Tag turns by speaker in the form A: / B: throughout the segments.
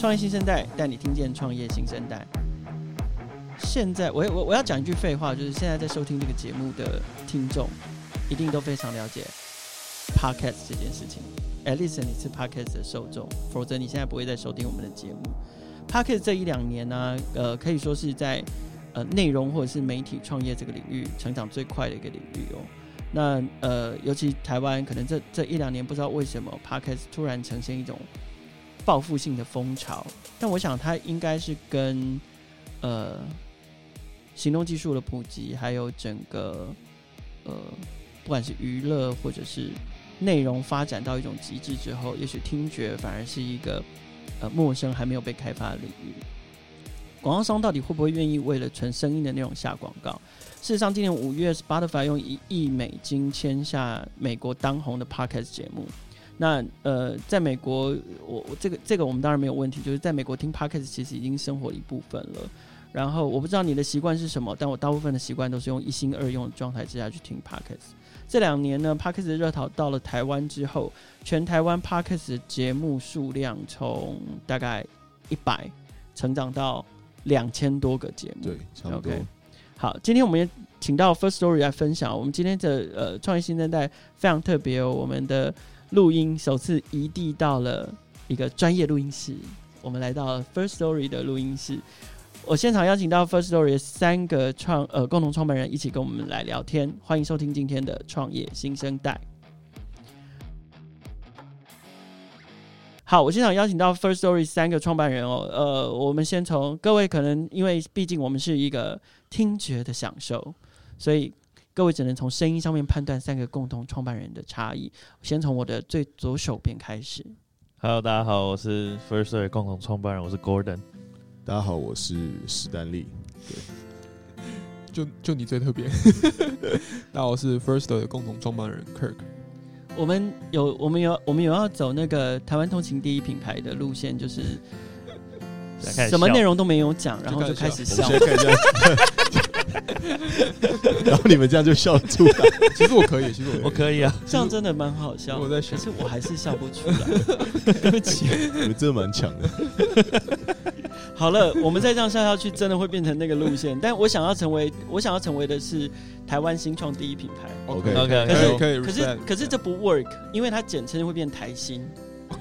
A: 创业新生代带你听见创业新生代。现在我我我要讲一句废话，就是现在在收听这个节目的听众，一定都非常了解 Podcast 这件事情。At least 你是 Podcast 的受众，否则你现在不会再收听我们的节目。Podcast 这一两年呢、呃，可以说是在呃内容或者是媒体创业这个领域成长最快的一个领域哦。那呃，尤其台湾，可能这这一两年不知道为什么 Podcast 突然呈现一种报复性的风潮，但我想它应该是跟呃。行动技术的普及，还有整个呃，不管是娱乐或者是内容发展到一种极致之后，也许听觉反而是一个呃陌生还没有被开发的领域。广告商到底会不会愿意为了纯声音的内容下广告？事实上，今年五月，Spotify 用一亿美金签下美国当红的 Podcast 节目。那呃，在美国，我我这个这个我们当然没有问题，就是在美国听 Podcast 其实已经生活的一部分了。然后我不知道你的习惯是什么，但我大部分的习惯都是用一心二用的状态之下去听 Podcast。这两年呢，Podcast 的热潮到了台湾之后，全台湾 Podcast 的节目数量从大概一百成长到两千多个节目。
B: 对，差不多。Okay.
A: 好，今天我们也请到 Firstory 来分享。我们今天的呃创业新生代非常特别哦，我们的录音首次移地到了一个专业录音室。我们来到了 First Story 的录音室。我现场邀请到 First Story 三个创呃共同创办人一起跟我们来聊天，欢迎收听今天的创业新生代。好，我现场邀请到 First Story 三个创办人哦，呃，我们先从各位可能因为毕竟我们是一个听觉的享受，所以各位只能从声音上面判断三个共同创办人的差异。先从我的最左手边开始。
C: Hello，大家好，我是 Firstory 共同创办人，我是 Gordon。
B: 大家好，我是史丹利。对，
D: 就就你最特别。大家好，我是 Firstory 的共同创办人 Kirk。
A: 我们有，我们有，我们有要走那个台湾通勤第一品牌的路线，就是什么内容都没有讲，然后就开始笑。
B: 然后你们这样就笑出来。
D: 其实我可以，其实我
C: 我可以啊，
A: 这样真的蛮好笑。
D: 我在想，
A: 可是我还是笑不出来。对不起，
B: 你们真的蛮强的。
A: 好了，我们再这样笑下去，真的会变成那个路线。但我想要成为，我想要成为的是台湾新创第一品牌。
B: OK
C: OK，
A: 可是
D: 可以，
A: 可是可是这不 work，因为它简称会变台新。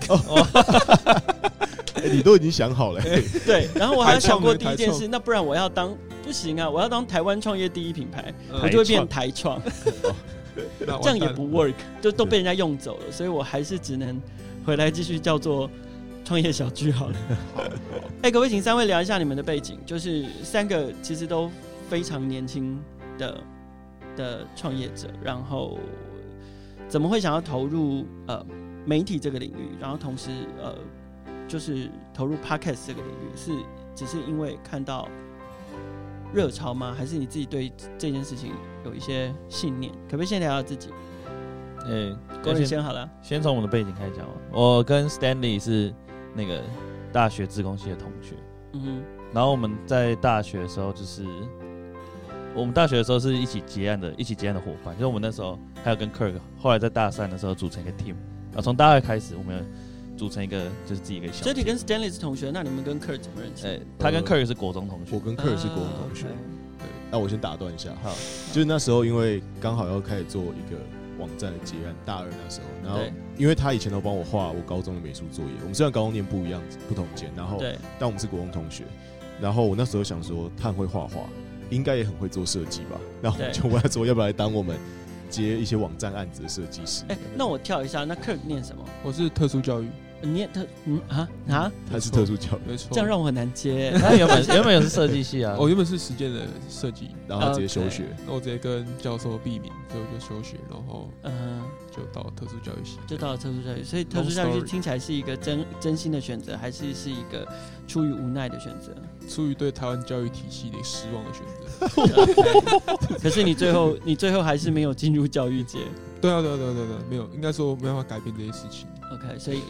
B: 你都已经想好了。
A: 对，然后我还想过第一件事，那不然我要当不行啊，我要当台湾创业第一品牌，我就会变台创。这样也不 work，就都被人家用走了，所以我还是只能回来继续叫做。创业小聚好了，哎、欸，各位，请三位聊一下你们的背景，就是三个其实都非常年轻的的创业者，然后怎么会想要投入呃媒体这个领域，然后同时呃就是投入 Podcast 这个领域，是只是因为看到热潮吗？还是你自己对这件事情有一些信念？可不可以先聊聊自己？
C: 哎、欸，
A: 郭先先好了，
C: 先从我们的背景开始讲。我跟 Stanley 是。那个大学自工系的同学，嗯哼，然后我们在大学的时候，就是我们大学的时候是一起结案的，一起结案的伙伴。就是我们那时候还有跟 Kirk，后来在大三的时候组成一个 team，然后从大二开始，我们组成一个就是自己一个小。
A: 所以你跟 Stanley 是同学，那你们跟 Kirk 怎么认识？
C: 欸，他跟 Kirk 是国中同学，
B: 我跟 Kirk 是国中同学。对，那我先打断一下，哈，就是那时候因为刚好要开始做一个。网站的结案，大二那时候，然后因为他以前都帮我画我高中的美术作业，我们虽然高中念不一样，不同间，然后但我们是国中同学，然后我那时候想说他很会画画，应该也很会做设计吧，然后就问他说要不要来当我们接一些网站案子的设计师。
A: 哎，那我跳一下，那 Kirk 念什么？
D: 我是特殊教育。
A: 你特嗯啊啊，
B: 他是特殊教育，
D: 没错，
A: 这样让我很难接。
C: 他原本原本也是设计系啊，
D: 我 原本是实践的设计，
B: 然后直接休学，
D: 那我直接跟教授避免，所以我就休学，然后嗯，就到特殊教育系，
A: 就到了特殊教育。所以特殊教育听起来是一个真真心的选择，还是是一个出于无奈的选择？
D: 出于对台湾教育体系的失望的选
A: 择。可是你最后你最后还是没有进入教育界。
D: 对啊对啊对啊对啊，没有，应该说没办法改变这些事情。
A: OK，所以。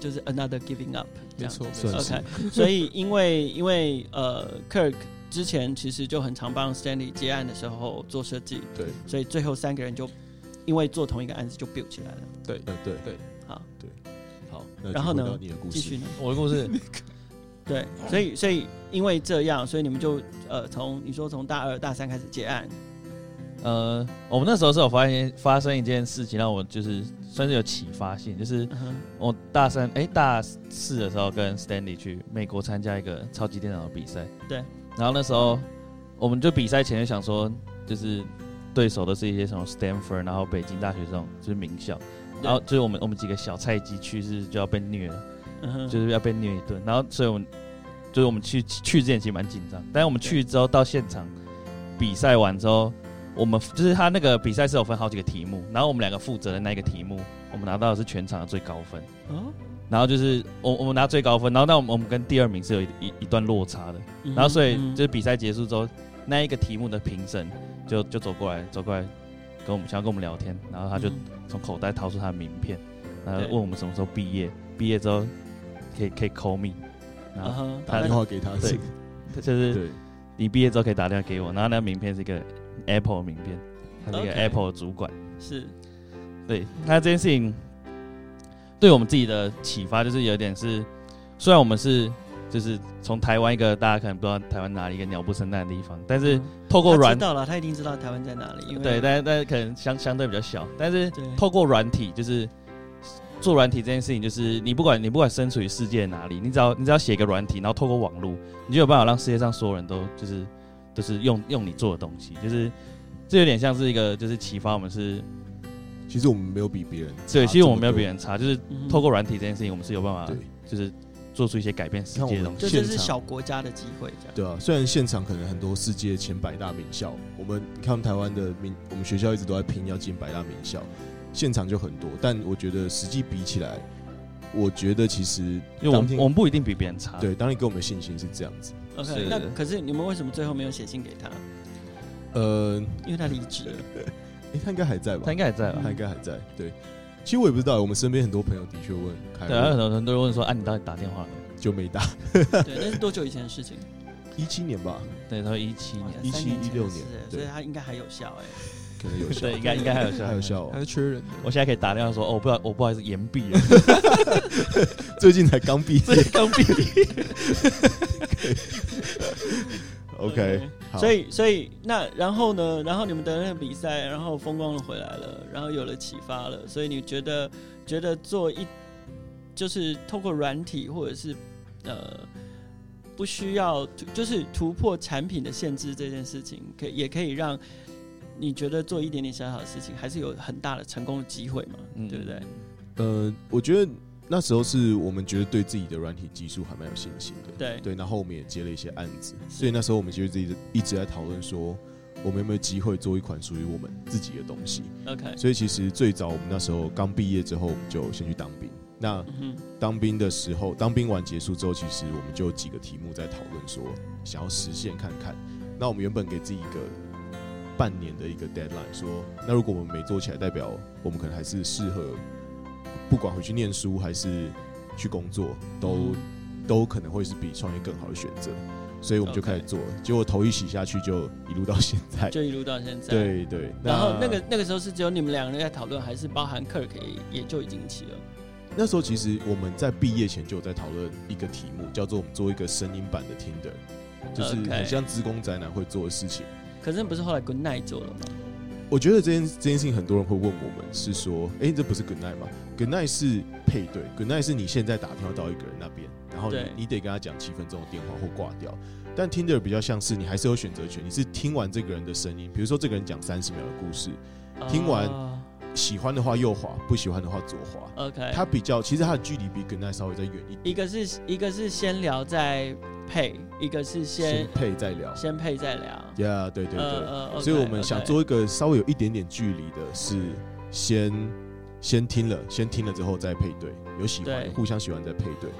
A: 就是 another giving up，
D: 没错
A: ，OK。所以因为因为呃，Kirk 之前其实就很常帮 Stanley 接案的时候做设计，
B: 对，
A: 所以最后三个人就因为做同一个案子就 build 起来了，
D: 对，
B: 对，
D: 对，
A: 好，
B: 对，
A: 好。然后呢？继续呢？
C: 我的故事，
A: 对，所以所以因为这样，所以你们就呃从你说从大二大三开始接案。
C: 呃，我们那时候是有发现发生一件事情，让我就是算是有启发性，就是我大三哎、欸、大四的时候跟 Stanley 去美国参加一个超级电脑的比赛，
A: 对，
C: 然后那时候我们就比赛前就想说，就是对手都是一些什么 Stanford，然后北京大学这种就是名校，然后就是我们我们几个小菜鸡去是就要被虐了，就是要被虐一顿，然后所以我们就是我们去去之前其实蛮紧张，但是我们去之后到现场比赛完之后。我们就是他那个比赛是有分好几个题目，然后我们两个负责的那个题目，我们拿到的是全场的最高分。嗯，然后就是我我们拿最高分，然后那我们我们跟第二名是有一一一段落差的，然后所以就是比赛结束之后，那一个题目的评审就就走过来走过来跟我们想要跟我们聊天，然后他就从口袋掏出他的名片，然后问我们什么时候毕业，毕业之后可以可以 call me，然后
B: 打电话给他，
C: 对，就是你毕业之后可以打电话给我，然后那个名片是一个。Apple 的名片，他是一个 Apple 的主管。
A: 是，
C: 对，那这件事情对我们自己的启发就是有点是，虽然我们是就是从台湾一个大家可能不知道台湾哪里一个鸟不生蛋的地方，但是透过软、嗯、
A: 知道了，他一定知道台湾在哪里，
C: 对，但但可能相相对比较小，但是透过软体就是做软体这件事情，就是你不管你不管身处于世界哪里，你只要你只要写一个软体，然后透过网络，你就有办法让世界上所有人都就是。就是用用你做的东西，就是这有点像是一个，就是启发我们是，
B: 其实我们没有比别人差，
C: 对，其实我们没有比别人差，就是透过软体这件事情，我们是有办法，就是做出一些改变世界的东西。
A: 这就是小国家的机会，这样
B: 对啊。虽然现场可能很多世界前百大名校，我们看台湾的名，我们学校一直都在拼要进百大名校，现场就很多，但我觉得实际比起来，我觉得其实
C: 因为我们我们不一定比别人差，
B: 对，当你给我们的信心是这样子。
A: OK，那可是你们为什么最后没有写信给他？
B: 呃，
A: 因为他离职了。
B: 哎、欸，他应该还在吧？
C: 他应该还在吧？
B: 他应该还在。对，其实我也不知道，我们身边很多朋友的确问，
C: 对，很多人都会问说：“啊，你到底打电话了？”
B: 就没打。
A: 对，那是多久以前的事情？
B: 一七年吧。
C: 对，他说一七年，
B: 一七一六年，
A: 所以他应该还有效哎、欸。
B: 可能有效，
C: 对，应该应该还有效，
B: 还有效，
D: 还是缺人。
C: 我现在可以打电话说：“哦，不好，我不好意思，延毕了。”
B: 最近才刚毕业，
C: 刚毕业。
B: OK，
A: 所以所以那然后呢？然后你们的那个比赛，然后风光的回来了，然后有了启发了。所以你觉得觉得做一就是透过软体或者是呃不需要就是突破产品的限制这件事情，可以也可以让你觉得做一点点小小的事情，还是有很大的成功的机会嘛？嗯，对不对？
B: 呃，我觉得。那时候是我们觉得对自己的软体技术还蛮有信心的，
A: 对
B: 对。然后我们也接了一些案子，所以那时候我们其实自己一直在讨论说，我们有没有机会做一款属于我们自己的东西。
A: OK。
B: 所以其实最早我们那时候刚毕业之后，我们就先去当兵。那当兵的时候，当兵完结束之后，其实我们就有几个题目在讨论说，想要实现看看。那我们原本给自己一个半年的一个 deadline，说，那如果我们没做起来，代表我们可能还是适合。不管回去念书还是去工作，都、嗯、都可能会是比创业更好的选择，所以我们就开始做。Okay. 结果头一洗下去，就一路到现在，
A: 就一路到现在。
B: 对 对。
A: 然后那个那个时候是只有你们两个人在讨论，还是包含 Kirk 也也就已经一起了？
B: 那时候其实我们在毕业前就有在讨论一个题目，叫做我们做一个声音版的 Tinder，就是很像职工宅男会做的事情。
A: Okay. 可是不是后来 Good Night 做了吗？
B: 我觉得这件这件事情，很多人会问我们，是说，哎、欸，这不是 Good Night 吗？Good Night 是配对，Good Night 是你现在打电话到一个人那边，然后你你得跟他讲七分钟的电话或挂掉。但 Tinder 比较像是你还是有选择权，你是听完这个人的声音，比如说这个人讲三十秒的故事，听完喜欢的话右滑，不喜欢的话左滑。
A: OK，
B: 它比较其实它的距离比 Good Night 稍微再远一点。
A: 一个是一个是先聊再。配一个是先，
B: 先配再聊，
A: 先配再聊。
B: Yeah，对对对。
A: Uh, uh,
B: 所以我们想做一个稍微有一点点距离的，是先先听了，先听了之后再配对，有喜欢，互相喜欢再配对。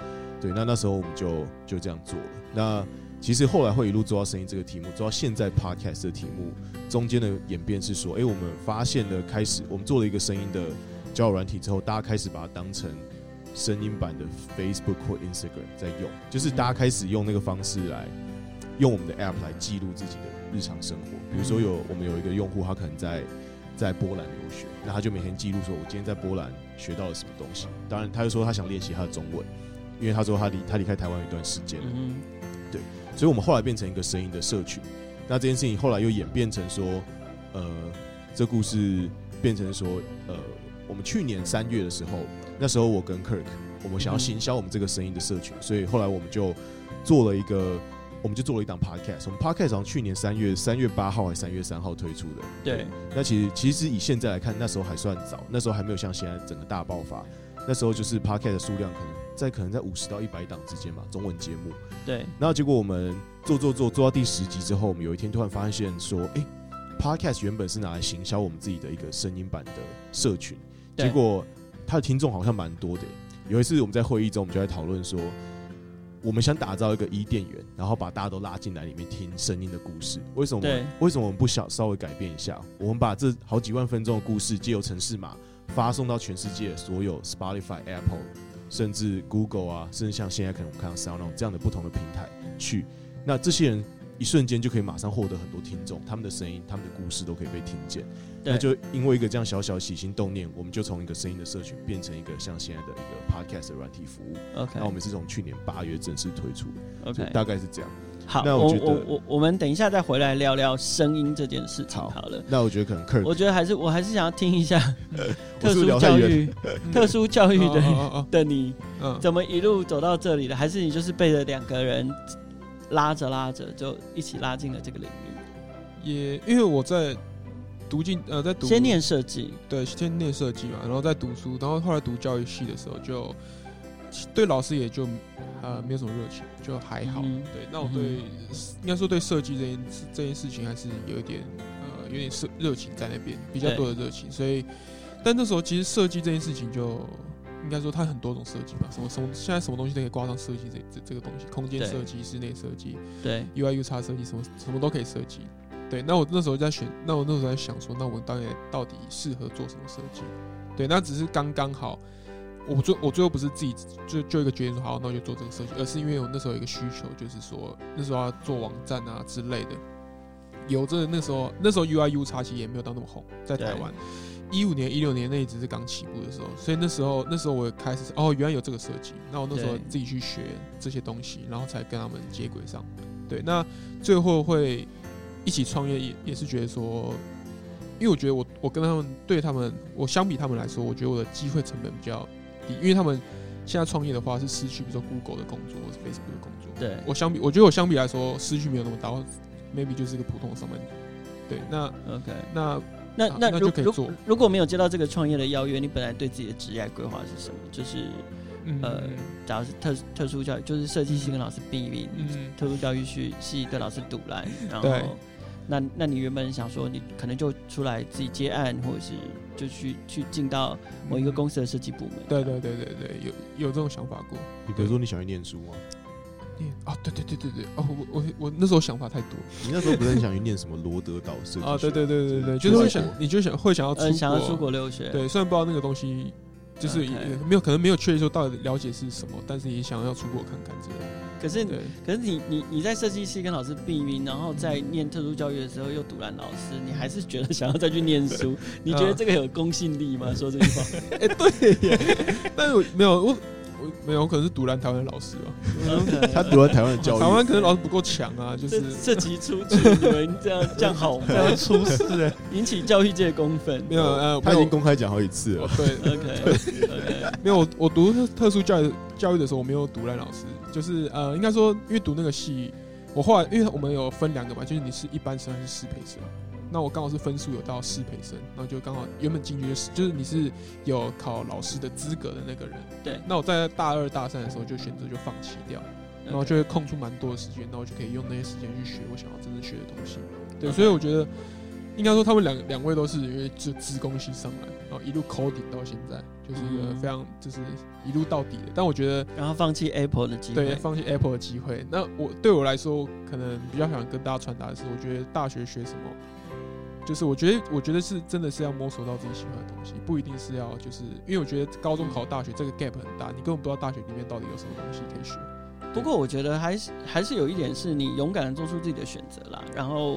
B: 对，那那时候我们就就这样做了。那其实后来会一路做到声音这个题目，做到现在 Podcast 的题目，中间的演变是说，哎、欸，我们发现了开始，我们做了一个声音的交友软体之后，大家开始把它当成。声音版的 Facebook 或 Instagram 在用，就是大家开始用那个方式来用我们的 App 来记录自己的日常生活。比如说有我们有一个用户，他可能在在波兰留学，那他就每天记录说，我今天在波兰学到了什么东西。当然，他就说他想练习他的中文，因为他说他离他离开台湾一段时间了，嗯，对，所以我们后来变成一个声音的社群。那这件事情后来又演变成说，呃，这故事变成说，呃，我们去年三月的时候，那时候我跟 Kirk，我们想要行销我们这个声音的社群，所以后来我们就做了一个。我们就做了一档 podcast，我们 podcast 从去年三月三月八号还是三月三号推出的。
A: 对，
B: 那其实其实以现在来看，那时候还算早，那时候还没有像现在整个大爆发。那时候就是 podcast 的数量可能在可能在五十到一百档之间吧，中文节目。
A: 对，
B: 然后结果我们做做做做到第十集之后，我们有一天突然发现说，哎、欸，podcast 原本是拿来行销我们自己的一个声音版的社群，结果他的听众好像蛮多的。有一次我们在会议中，我们就在讨论说。我们想打造一个伊甸园，然后把大家都拉进来里面听声音的故事。为什么？为什么我们不想稍微改变一下？我们把这好几万分钟的故事，借由城市码发送到全世界所有 Spotify、Apple，甚至 Google 啊，甚至像现在可能我们看到 SoundOn 这样的不同的平台去。那这些人一瞬间就可以马上获得很多听众，他们的声音、他们的故事都可以被听见。那就因为一个这样小小起心动念，我们就从一个声音的社群变成一个像现在的一个 podcast 的软体服务。OK，那我们是从去年八月正式推出的。OK，大概是这样。
A: 好，那我觉得我我我们等一下再回来聊聊声音这件事情好了。
B: 那我觉得可能 Kirk，
A: 我觉得还是我还是想要听一下 特殊教育、特殊教育的 的你，怎么一路走到这里的？还是你就是被着两个人拉着拉着就一起拉进了这个领域？
D: 也因为我在。读进呃，在读
A: 先念设计，
D: 对，先念设计嘛，然后再读书，然后后来读教育系的时候，就对老师也就呃没有什么热情，就还好。嗯、对，那我对、嗯、应该说对设计这件这件事情还是有一点呃有点热热情在那边，比较多的热情。所以，但那时候其实设计这件事情就应该说它很多种设计嘛，什么什么现在什么东西都可以挂上设计这这这个东西，空间设计、室内设计，
A: 对
D: ，U I U 叉设计什么什么都可以设计。对，那我那时候在选，那我那时候在想说，那我当然到底适合做什么设计？对，那只是刚刚好，我最我最后不是自己就就一个决定说好，那我就做这个设计，而是因为我那时候有一个需求，就是说那时候要做网站啊之类的，有这那时候那时候 UI UX 其实也没有到那么红，在台湾，一五年一六年那一直是刚起步的时候，所以那时候那时候我开始哦，原来有这个设计，那我那时候自己去学这些东西，然后才跟他们接轨上。对，那最后会。一起创业也也是觉得说，因为我觉得我我跟他们对他们我相比他们来说，我觉得我的机会成本比较低，因为他们现在创业的话是失去，比如说 Google 的工作或者 Facebook 的工作。
A: 对，
D: 我相比我觉得我相比来说失去没有那么大，maybe 就是一个普通的上班族。对，那
A: OK，
D: 那
A: 那那
D: 那就可以做。
A: 如果没有接到这个创业的邀约，你本来对自己的职业规划是什么？就是。呃，假如是特特殊教育，就是设计系跟老师避名，嗯，特殊教育系系跟老师赌烂，然后，那那你原本想说，你可能就出来自己接案，或者是就去去进到某一个公司的设计部门。
D: 对对对对对，有有这种想法过。
B: 你比如说，你想去念书吗？
D: 念啊，对对对对对，哦，我我我那时候想法太多。
B: 你那时候不是很想去念什么罗德岛设计？
D: 啊，对对对对对，就是会想，你就想会想要出
A: 想要出国留学。
D: 对，虽然不知道那个东西。就是也没有可能没有确认说到底了解是什么，但是也想要出国看看之类的。
A: 可是，可是你你你在设计系跟老师避孕，然后在念特殊教育的时候又堵拦老师，你还是觉得想要再去念书？你觉得这个有公信力吗？说这句话？
D: 哎、欸，对，但是没有我。我没有，可能是独揽台湾的老师吧。
B: 他独揽台湾的教育，
D: 台湾可能老师不够强啊。就是
A: 涉及出去，你们这样这样好吗？这样出事，引起教育界公愤。
D: 没有，呃，
B: 他已经公开讲好几次了。
D: 对，OK，OK。没有，我我读特殊教育教育的时候，我没有独揽老师，就是呃，应该说，因为读那个系，我后来因为我们有分两个嘛，就是你是一般生还是适配生。那我刚好是分数有到适培生，然后就刚好原本进去就是就是你是有考老师的资格的那个人。
A: 对。
D: 那我在大二大三的时候就选择就放弃掉，然后就会空出蛮多的时间，那我就可以用那些时间去学我想要真正学的东西。对，所以我觉得应该说他们两两位都是因为就资工系上来，然后一路 coding 到现在，就是一个非常就是一路到底的。但我觉得，
A: 然后放弃 Apple 的机会，
D: 对，放弃 Apple 的机会。那我对我来说，可能比较想跟大家传达的是，我觉得大学学什么。就是我觉得，我觉得是真的是要摸索到自己喜欢的东西，不一定是要就是，因为我觉得高中考大学这个 gap 很大，你根本不知道大学里面到底有什么东西可以学。
A: 不过我觉得还是还是有一点是你勇敢的做出自己的选择啦。然后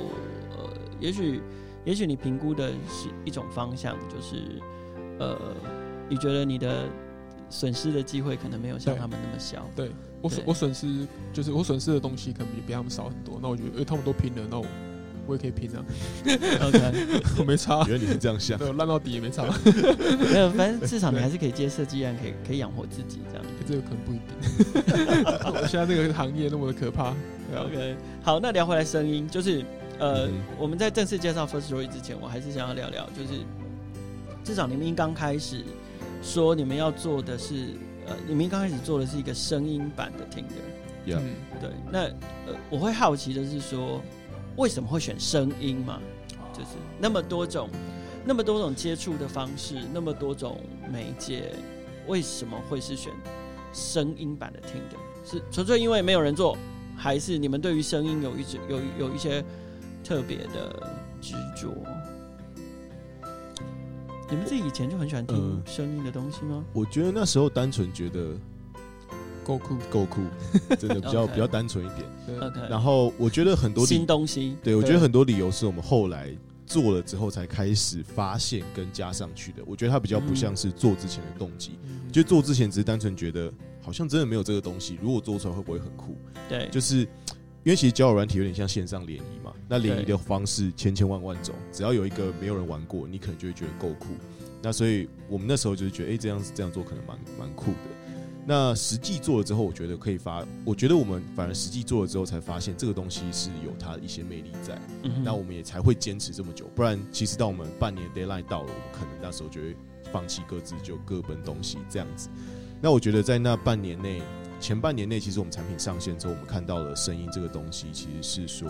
A: 呃，也许也许你评估的是一种方向，就是呃，你觉得你的损失的机会可能没有像他们那么小。
D: 对，我损我损失就是我损失的东西可能比比他们少很多。那我觉得，哎，他们都拼了，那我我也可以拼啊。OK，我 没差。
B: 原来你是这样想，
D: 对，烂到底也没差。
A: 没有，反正至少你还是可以接设计案，可以可以养活自己这样。
D: 这个可能不一定。我现在这个行业那么的可怕。
A: OK，好，那聊回来声音，就是呃，嗯、我们在正式介绍 First Story 之前，我还是想要聊聊，就是至少你们刚开始说你们要做的是，呃，你们刚开始做的是一个声音版的 Tinder。
B: Yeah.
A: 嗯，对。那呃，我会好奇的是说，为什么会选声音嘛？就是那么多种，那么多种接触的方式，那么多种媒介，为什么会是选声音版的 Tinder？是纯粹因为没有人做？还是你们对于声音有一直有有一些特别的执着？你们自己以前就很喜欢听声音的东西吗？
B: 我觉得那时候单纯觉得
D: 够酷，
B: 够酷，真的比较 比较单纯一点。
A: OK，
B: 然后我觉得很多
A: 新东西，
B: 对，我觉得很多理由是我们后来做了之后才开始发现跟加上去的。我觉得它比较不像是做之前的动机，嗯、就做之前只是单纯觉得。好像真的没有这个东西，如果做出来会不会很酷？
A: 对，
B: 就是因为其实交友软体有点像线上联谊嘛。那联谊的方式千千万万种，只要有一个没有人玩过，你可能就会觉得够酷。那所以我们那时候就是觉得，哎、欸，这样子这样做可能蛮蛮酷的。那实际做了之后，我觉得可以发。我觉得我们反而实际做了之后，才发现这个东西是有它的一些魅力在。嗯、那我们也才会坚持这么久。不然，其实到我们半年 deadline 到了，我们可能那时候就会放弃各自，就各奔东西这样子。那我觉得在那半年内，前半年内，其实我们产品上线之后，我们看到了声音这个东西，其实是说，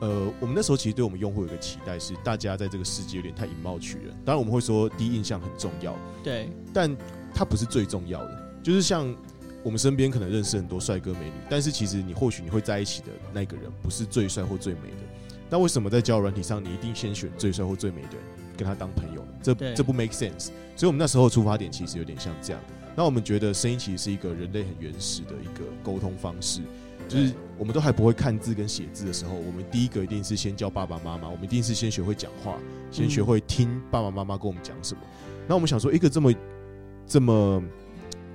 B: 呃，我们那时候其实对我们用户有一个期待是，大家在这个世界有点太以貌取人。当然，我们会说第一印象很重要，
A: 对，
B: 但它不是最重要的。就是像我们身边可能认识很多帅哥美女，但是其实你或许你会在一起的那个人不是最帅或最美的。那为什么在交友软体上，你一定先选最帅或最美的人跟他当朋友呢？这这不 make sense。所以，我们那时候出发点其实有点像这样。那我们觉得声音其实是一个人类很原始的一个沟通方式，就是我们都还不会看字跟写字的时候，我们第一个一定是先教爸爸妈妈，我们一定是先学会讲话，先学会听爸爸妈妈跟我们讲什么。那我们想说，一个这么这么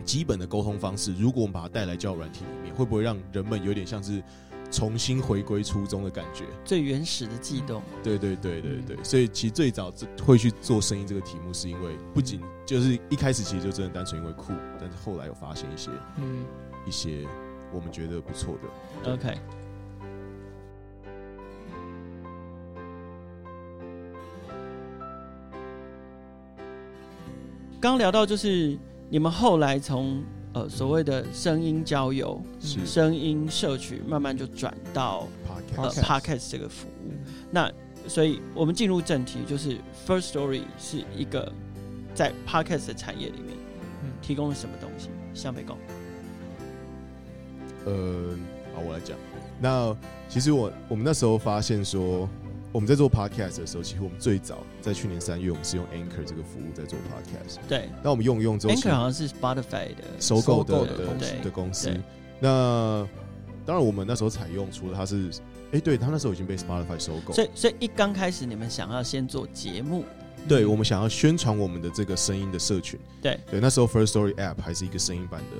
B: 基本的沟通方式，如果我们把它带来交友软体里面，会不会让人们有点像是？重新回归初衷的感觉，
A: 最原始的悸动。
B: 对对对对对，所以其实最早会去做生意这个题目，是因为不仅就是一开始其实就真的单纯因为酷，但是后来有发现一些嗯一些我们觉得不错的。
A: OK。刚聊到就是你们后来从。呃，所谓的声音交友、声音摄取，慢慢就转到 Podcast 呃 Podcast 这个服务。嗯、那所以，我们进入正题，就是 First Story 是一个在 Podcast 的产业里面，提供了什么东西？向北讲。
B: 呃，好，我来讲。那其实我我们那时候发现说。我们在做 podcast 的时候，其实我们最早在去年三月，我们是用 Anchor 这个服务在做 podcast。
A: 对。
B: 那我们用一用之后
A: ，Anchor 好像是 Spotify 的
B: 收购的的
A: 公
B: 司。的公司。那当然，我们那时候采用，除了它是，哎，对，它那时候已经被 Spotify 收购。
A: 所以，所以一刚开始，你们想要先做节目，
B: 对，我们想要宣传我们的这个声音的社群。
A: 对。
B: 对，那时候 First Story App 还是一个声音版的。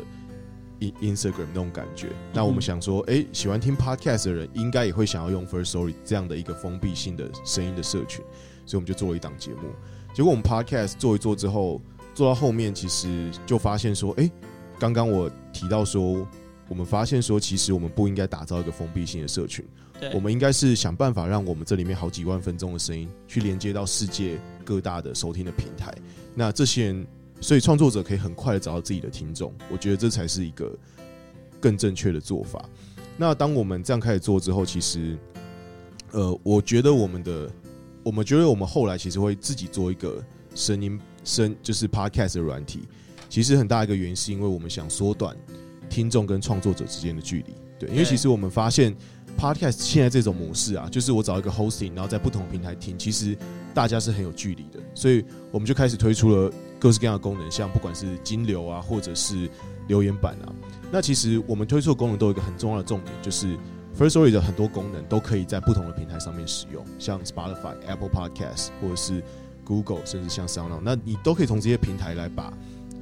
B: Instagram 那种感觉，那我们想说，哎、欸，喜欢听 Podcast 的人应该也会想要用 First Story 这样的一个封闭性的声音的社群，所以我们就做了一档节目。结果我们 Podcast 做一做之后，做到后面其实就发现说，哎、欸，刚刚我提到说，我们发现说，其实我们不应该打造一个封闭性的社群，
A: 对
B: 我们应该是想办法让我们这里面好几万分钟的声音去连接到世界各大的收听的平台。那这些人。所以创作者可以很快的找到自己的听众，我觉得这才是一个更正确的做法。那当我们这样开始做之后，其实，呃，我觉得我们的，我们觉得我们后来其实会自己做一个声音声，就是 podcast 的软体。其实很大一个原因是因为我们想缩短听众跟创作者之间的距离。对，因为其实我们发现 podcast 现在这种模式啊，就是我找一个 hosting，然后在不同平台听，其实大家是很有距离的。所以我们就开始推出了。各式各样的功能，像不管是金流啊，或者是留言板啊，那其实我们推出的功能都有一个很重要的重点，就是 Firstory 的很多功能都可以在不同的平台上面使用，像 Spotify、Apple Podcast 或者是 Google，甚至像 SoundOn，那你都可以从这些平台来把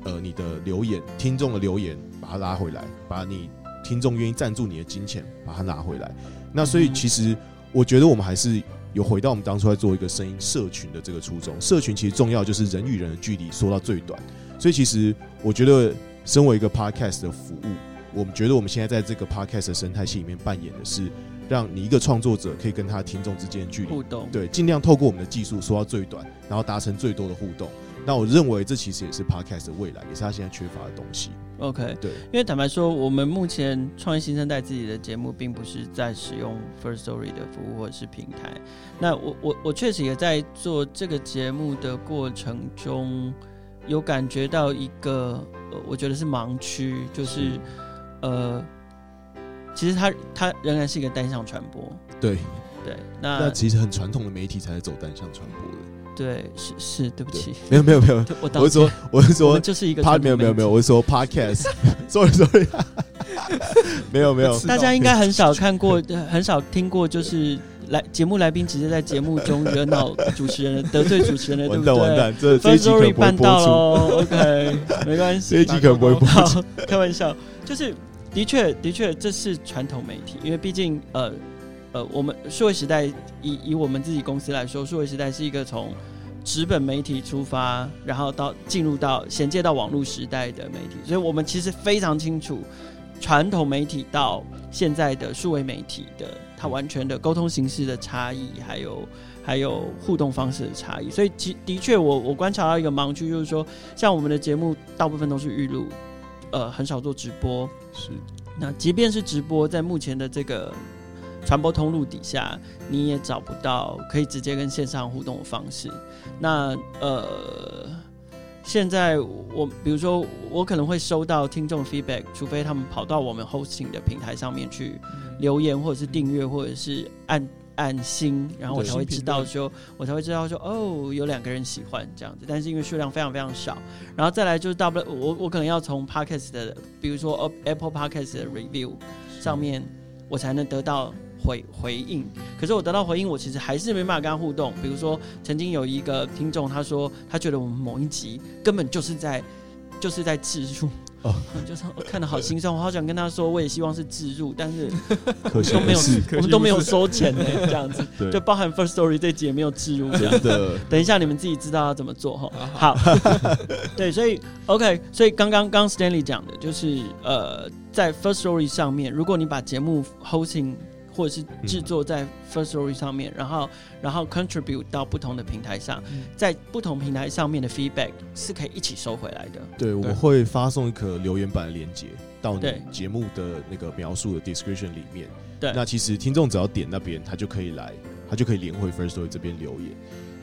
B: 呃你的留言，听众的留言，把它拉回来，把你听众愿意赞助你的金钱，把它拿回来。那所以其实我觉得我们还是有回到我们当初在做一个声音社群的这个初衷。社群其实重要就是人与人的距离缩到最短。所以其实我觉得，身为一个 podcast 的服务，我们觉得我们现在在这个 podcast 的生态系里面扮演的是，让你一个创作者可以跟他听众之间的距离
A: 互动，
B: 对，尽量透过我们的技术缩到最短，然后达成最多的互动。那我认为这其实也是 podcast 的未来，也是他现在缺乏的东西。
A: OK，
B: 对，
A: 因为坦白说，我们目前创业新生代自己的节目，并不是在使用 First Story 的服务或者是平台。那我我我确实也在做这个节目的过程中，有感觉到一个，呃，我觉得是盲区，就是呃，其实它它仍然是一个单向传播。
B: 对
A: 对，那
B: 那其实很传统的媒体才是走单向传播的。
A: 对，是是，对不起，
B: 没有没有没有，我是说我是说，
A: 就是一个
B: 没有没有没有，我是说 podcast，sorry sorry，没有没有，
A: 大家应该很少看过，很少听过，就是来节目来宾直接在节目中惹恼主持人，得罪主持人的，对不
B: 对？这这一集可能不会播出
A: ，OK，没关系，
B: 这一集可能不会播出，
A: 开玩笑，就是的确的确，这是传统媒体，因为毕竟呃。呃，我们数位时代以以我们自己公司来说，数位时代是一个从纸本媒体出发，然后到进入到衔接到网络时代的媒体，所以我们其实非常清楚传统媒体到现在的数位媒体的它完全的沟通形式的差异，还有还有互动方式的差异。所以其的确，我我观察到一个盲区，就是说，像我们的节目大部分都是预录，呃，很少做直播。
B: 是，
A: 那即便是直播，在目前的这个。传播通路底下，你也找不到可以直接跟线上互动的方式。那呃，现在我比如说，我可能会收到听众 feedback，除非他们跑到我们 hosting 的平台上面去留言，或者是订阅，或者是按按心，然后我才会知道说，我才会知道说，哦，有两个人喜欢这样子。但是因为数量非常非常少，然后再来就是 double，我我可能要从 podcast 的，比如说 Apple Podcast 的 review 上面，我才能得到。回回应，可是我得到回应，我其实还是没办法跟他互动。比如说，曾经有一个听众，他说他觉得我们某一集根本就是在就是在置入，哦，就是我看的好心酸，我好想跟他说，我也希望是自入，但是 都没有，我们都没有收钱呢，这样子，就包含 First Story 这集也没有自入，这样子。等一下你们自己知道要怎么做哈。好，对，所以 OK，所以刚刚刚 Stanley 讲的就是呃，在 Firstory 上面，如果你把节目 hosting 或者是制作在 First Story 上面，嗯、然后然后 contribute 到不同的平台上，嗯、在不同平台上面的 feedback 是可以一起收回来的。
B: 对，我会发送一个留言板的连接到你节目的那个描述的 description 里面。对，那其实听众只要点那边，他就可以来，他就可以连回 First Story 这边留言。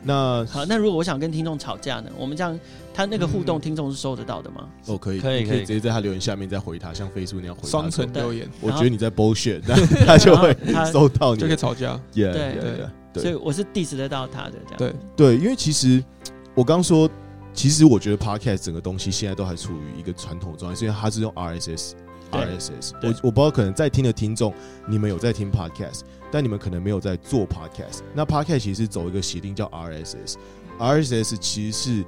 B: 那
A: 好，那如果我想跟听众吵架呢？我们这样，他那个互动，听众是收得到的吗？
B: 哦，可以，
C: 可以，
B: 可以直接在他留言下面再回他，像 Facebook 那样回他。
D: 双层留言，
B: 我觉得你在 bullshit，那他就会收到你，
D: 就可以吵架。
A: 对对对，所以我是 diss 得到他的这样。
B: 对对，因为其实我刚说，其实我觉得 Podcast 整个东西现在都还处于一个传统状态，因为它是用 RSS。RSS，我我不知道，可能在听的听众，你们有在听 Podcast，但你们可能没有在做 Podcast。那 Podcast 其实是走一个协定叫 RSS。RSS 其实是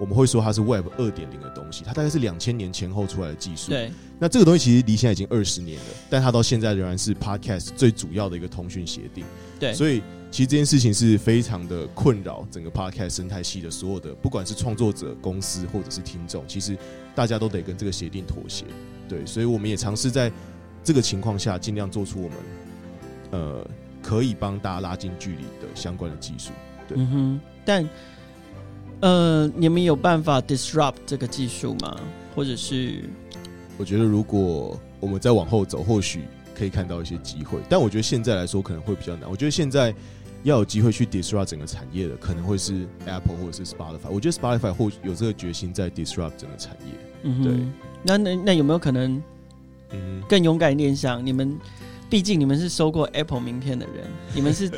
B: 我们会说它是 Web 二点零的东西，它大概是两千年前后出来的技术。
A: 对。
B: 那这个东西其实离现在已经二十年了，但它到现在仍然是 Podcast 最主要的一个通讯协定。
A: 对。
B: 所以其实这件事情是非常的困扰整个 Podcast 生态系的所有的，不管是创作者、公司或者是听众，其实大家都得跟这个协定妥协。对，所以我们也尝试在这个情况下，尽量做出我们呃可以帮大家拉近距离的相关的技术。对，
A: 嗯哼，但呃，你们有办法 disrupt 这个技术吗？或者是？
B: 我觉得如果我们再往后走，或许可以看到一些机会。但我觉得现在来说可能会比较难。我觉得现在要有机会去 disrupt 整个产业的，可能会是 Apple 或者是 Spotify。我觉得 Spotify 或许有这个决心在 disrupt 整个产业。
A: 嗯哼，
B: 对。
A: 那那那有没有可能，嗯，更勇敢一点想？你们毕竟你们是收过 Apple 名片的人，你们是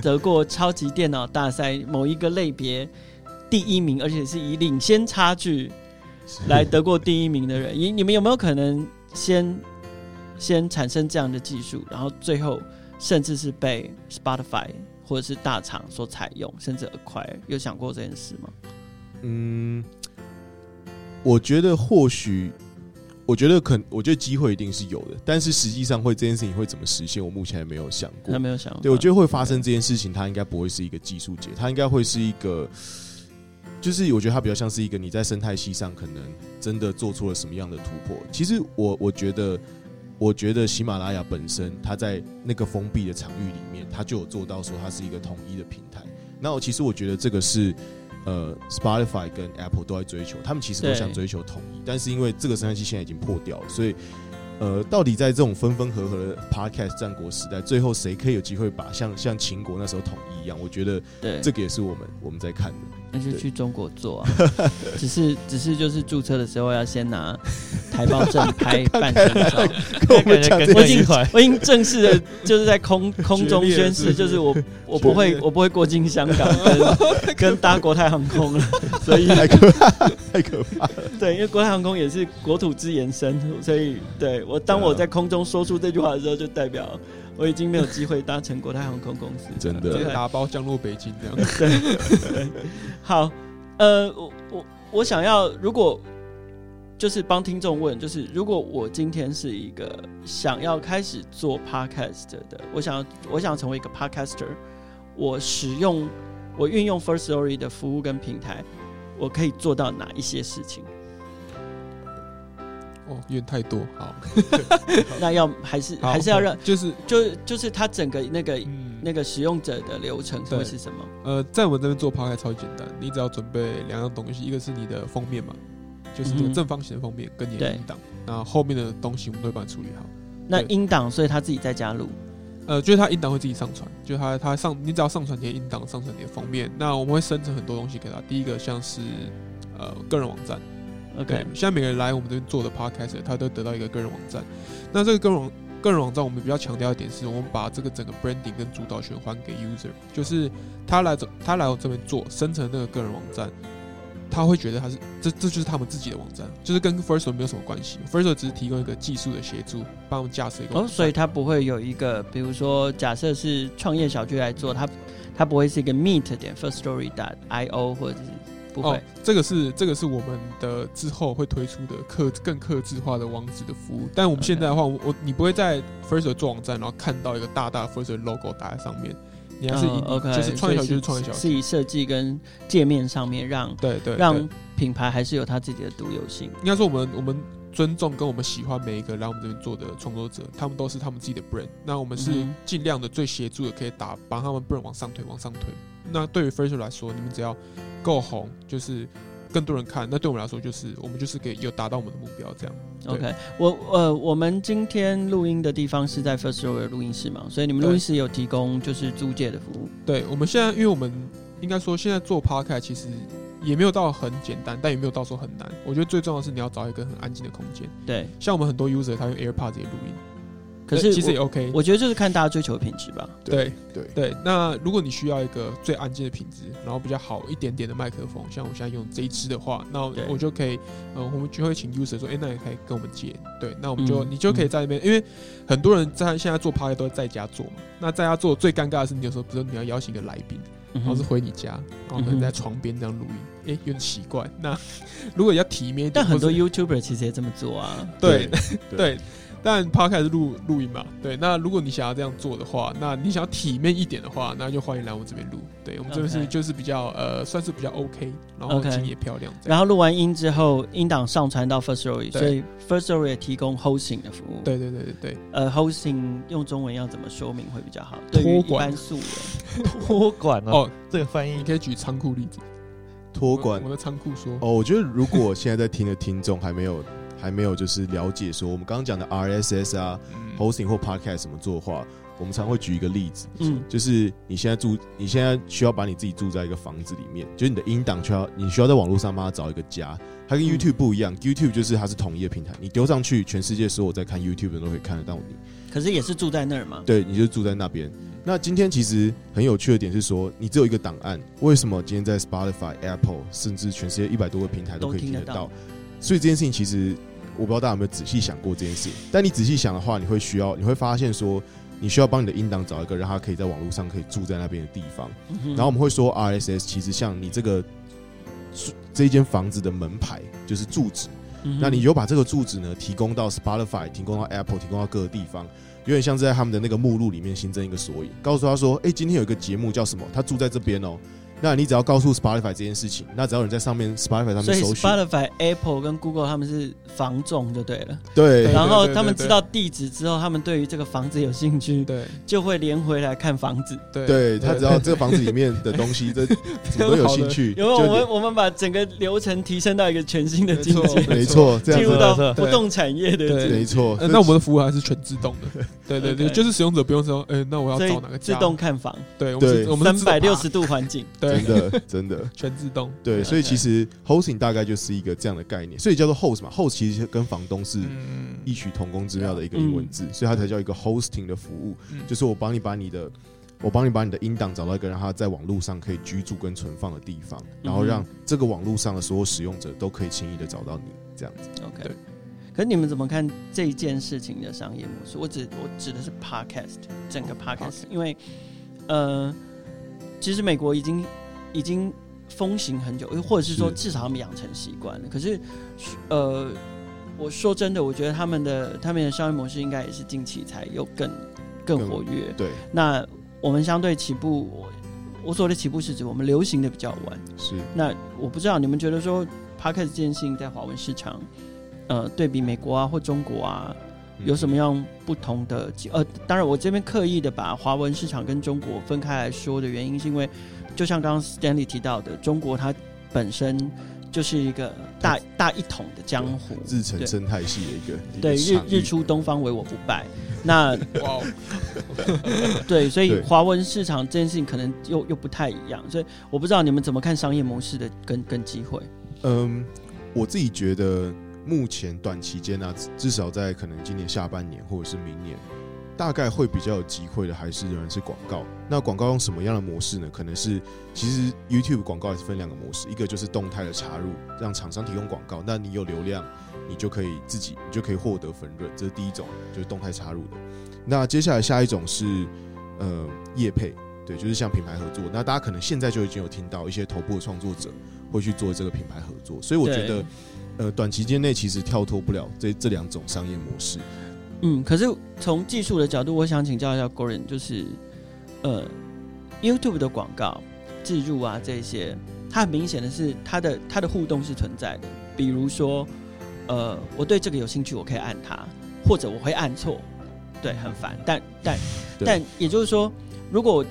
A: 得过超级电脑大赛某一个类别第一名，而且是以领先差距来得过第一名的人。你你们有没有可能先先产生这样的技术，然后最后甚至是被 Spotify 或者是大厂所采用，甚至 acquire？有想过这件事吗？
B: 嗯。我觉得或许，我觉得可，我觉得机会一定是有的，但是实际上会这件事情会怎么实现，我目前还没有想过。
A: 还没有想过。
B: 对，我觉得会发生这件事情，它应该不会是一个技术节，它应该会是一个，就是我觉得它比较像是一个你在生态系上可能真的做出了什么样的突破。其实我我觉得，我觉得喜马拉雅本身它在那个封闭的场域里面，它就有做到说它是一个统一的平台。那我其实我觉得这个是。呃，Spotify 跟 Apple 都在追求，他们其实都想追求统一，但是因为这个生态系现在已经破掉了，所以，呃，到底在这种分分合合的 Podcast 战国时代，最后谁可以有机会把像像秦国那时候统一一样？我觉得，对，这个也是我们我们在看的。
A: 那就去中国做啊，只是只是就是注册的时候要先拿台胞证 拍半身照。我已经我已经正式的，就是在空空中宣誓，就是我我不会我不会过境香港 跟跟搭国泰航空了，所以
B: 太可怕太可怕了。
A: 对，因为国泰航空也是国土之延伸，所以对我当我在空中说出这句话的时候，就代表。我已经没有机会搭乘国泰航空公司，
B: 真的
D: 打包降落北京这样。
A: 对，对，好，呃，我我我想要，如果就是帮听众问，就是如果我今天是一个想要开始做 podcast 的，我想要我想要成为一个 podcaster，我使用我运用 First Story 的服务跟平台，我可以做到哪一些事情？
D: 哦，有点太多，好，
A: 那要还是还是要让，
D: 就是
A: 就是就是它整个那个、嗯、那个使用者的流程会是什么？
D: 呃，在我们这边做 Podcast 超简单，你只要准备两样东西，一个是你的封面嘛，就是这个正方形的封面跟你的音档，那、嗯、后面的东西我们都会帮你处理好。
A: 那音档，所以他自己在加入？
D: 呃，就是他音档会自己上传，就是他他上，你只要上传你的音档，上传你的封面，那我们会生成很多东西给他。第一个像是呃个人网站。OK，现在每个人来我们这边做的 Podcast，他都得到一个个人网站。那这个个人个人网站，我们比较强调一点是，我们把这个整个 branding 跟主导权还给 user，就是他来这他来我这边做生成那个个人网站，他会觉得他是这这就是他们自己的网站，就是跟 Firstory 没有什么关系。Firstory 只是提供一个技术的协助，帮我们架设一个。
A: 哦，所以他不会有一个，比如说假设是创业小聚来做，他他不会是一个 meet 点 Firstory 点 io 或者是。不会，哦，
D: 这个是这个是我们的之后会推出的客更客制化的网址的服务。但我们现在的话，我我你不会在 Firstory 做网站，然后看到一个大大 Firstory logo 打在上面。你还是以、哦 okay, 就是创业小就是创业小，
A: 是以设计跟界面上面让
D: 对对，对
A: 让品牌还是有它自己的独有性。
D: 应该说，我们我们尊重跟我们喜欢每一个来我们这边做的创作者，他们都是他们自己的 brand。那我们是尽量的最协助的，可以打帮他们 brand 往上推，往上推。那对于 Firstory 来说，你们只要。够红，就是更多人看。那对我们来说，就是我们就是给有达到我们的目标，这样。
A: OK，我呃，我们今天录音的地方是在 Firstory 录音室嘛，所以你们录音室有提供就是租借的服务。
D: 对，我们现在，因为我们应该说现在做 Podcast 其实也没有到很简单，但也没有到说很难。我觉得最重要的是你要找一个很安静的空间。对，像我们很多 user 他用 AirPods 也录音。
A: 可是
D: 其实也 OK，
A: 我，觉得就是看大家追求的品质吧。
D: 对对对，那如果你需要一个最安静的品质，然后比较好一点点的麦克风，像我现在用这一支的话，那我就可以，呃，我们就会请 user 说，哎、欸，那也可以跟我们借。对，那我们就、嗯、你就可以在那边、嗯，因为很多人在现在做 party 都在家做嘛。那在家做最尴尬的是，你有时候比如说你要邀请一个来宾、嗯，然后是回你家，然后可能在床边这样录音，哎、有点奇怪。那 如果要体面一点，
A: 但很多 YouTuber 其实也这么做啊。
D: 对对。但 Podcast 是录录音嘛？对，那如果你想要这样做的话，那你想要体面一点的话，那就欢迎来我们这边录。对，我们这边是、就是比较呃，算是比较 OK，然后景也漂亮。Okay.
A: 然后录完音之后，音档上传到 First Story，所以 First Story 也提供 hosting 的服务。
D: 对对对对对。
A: 呃，hosting 用中文要怎么说明会比较好？托管素人，
C: 托管哦，哦，这个翻译
D: 你可以举仓库例子。
B: 托管，
D: 我的仓库说。
B: 哦，我觉得如果现在在听的听众还没有。还没有就是了解说我们刚刚讲的 RSS 啊、嗯、hosting 或 podcast 怎么做的话，我们常会举一个例子，嗯，就是你现在住，你现在需要把你自己住在一个房子里面，就是你的音档需要，你需要在网络上帮他找一个家。它跟 YouTube 不一样、嗯、，YouTube 就是它是统一的平台，你丢上去，全世界所有在看 YouTube 的人都可以看得到你。
A: 可是也是住在那儿吗？
B: 对，你就住在那边。那今天其实很有趣的点是说，你只有一个档案，为什么今天在 Spotify、Apple，甚至全世界一百多个平台都可以听得到？得到所以这件事情其实。我不知道大家有没有仔细想过这件事，但你仔细想的话，你会需要，你会发现说，你需要帮你的音档找一个让他可以在网络上可以住在那边的地方。然后我们会说，RSS 其实像你这个这间房子的门牌，就是住址。嗯、那你就把这个住址呢提供到 Spotify，提供到 Apple，提供到各个地方，有点像是在他们的那个目录里面新增一个索引，告诉他说：“哎、欸，今天有一个节目叫什么？他住在这边哦。”那你只要告诉 Spotify 这件事情，那只要你在上面 Spotify 上面搜寻
A: ，Spotify、Apple 跟 Google 他们是房仲就对了。
B: 对，
A: 然后他们知道地址之后，他们对于这个房子有兴趣，对，就会连回来看房子。
B: 对，对他只要这个房子里面的东西，这都有兴趣。
A: 因为我们我们把整个流程提升到一个全新的境界，
B: 没错，进
A: 入到不动产业的，
B: 没错。
D: 那我们的服务还是全自动的。对对对，就是使用者不用说，哎，那我要找哪个
A: 自动看房？
D: 对，我们
A: 三百六十度环境，
B: 真的真的。
D: 全自动，
B: 对，所以其实 hosting 大概就是一个这样的概念，所以叫做 host 嘛，host 其实跟房东是异曲同工之妙的一个英文字，所以它才叫一个 hosting 的服务，就是我帮你把你的，我帮你把你的音档找到一个让它在网络上可以居住跟存放的地方，然后让这个网络上的所有使用者都可以轻易的找到你，这样子。
A: OK，对。可是你们怎么看这件事情的商业模式？我指我指的是 podcast 整个 podcast，因为呃，其实美国已经。已经风行很久，或者是说至少他们养成习惯了。可是，呃，我说真的，我觉得他们的他们的商业模式应该也是近期才又更更活跃。
B: 对，
A: 那我们相对起步，我我所谓的起步是指我们流行的比较晚。
B: 是。
A: 那我不知道你们觉得说，Podcast 这件事情在华文市场，呃，对比美国啊或中国啊，有什么样不同的？呃，当然我这边刻意的把华文市场跟中国分开来说的原因，是因为。就像刚刚 Stanley 提到的，中国它本身就是一个大大一统的江湖，
B: 日成生态系的一个
A: 对日日出东方为我不败。那 哇，对，所以华文市场这件事情可能又又不太一样，所以我不知道你们怎么看商业模式的跟跟机会。
B: 嗯，我自己觉得目前短期间呢、啊，至少在可能今年下半年或者是明年。大概会比较有机会的，还是仍然是广告。那广告用什么样的模式呢？可能是其实 YouTube 广告也是分两个模式，一个就是动态的插入，让厂商提供广告，那你有流量，你就可以自己，你就可以获得分润，这是第一种，就是动态插入的。那接下来下一种是呃业配，对，就是像品牌合作。那大家可能现在就已经有听到一些头部的创作者会去做这个品牌合作，所以我觉得呃短期间内其实跳脱不了这这两种商业模式。
A: 嗯，可是从技术的角度，我想请教一下 Gordon，就是，呃，YouTube 的广告置入啊，这些，它很明显的是它的它的互动是存在的。比如说，呃，我对这个有兴趣，我可以按它，或者我会按错，对，很烦。但但但也就是说，如果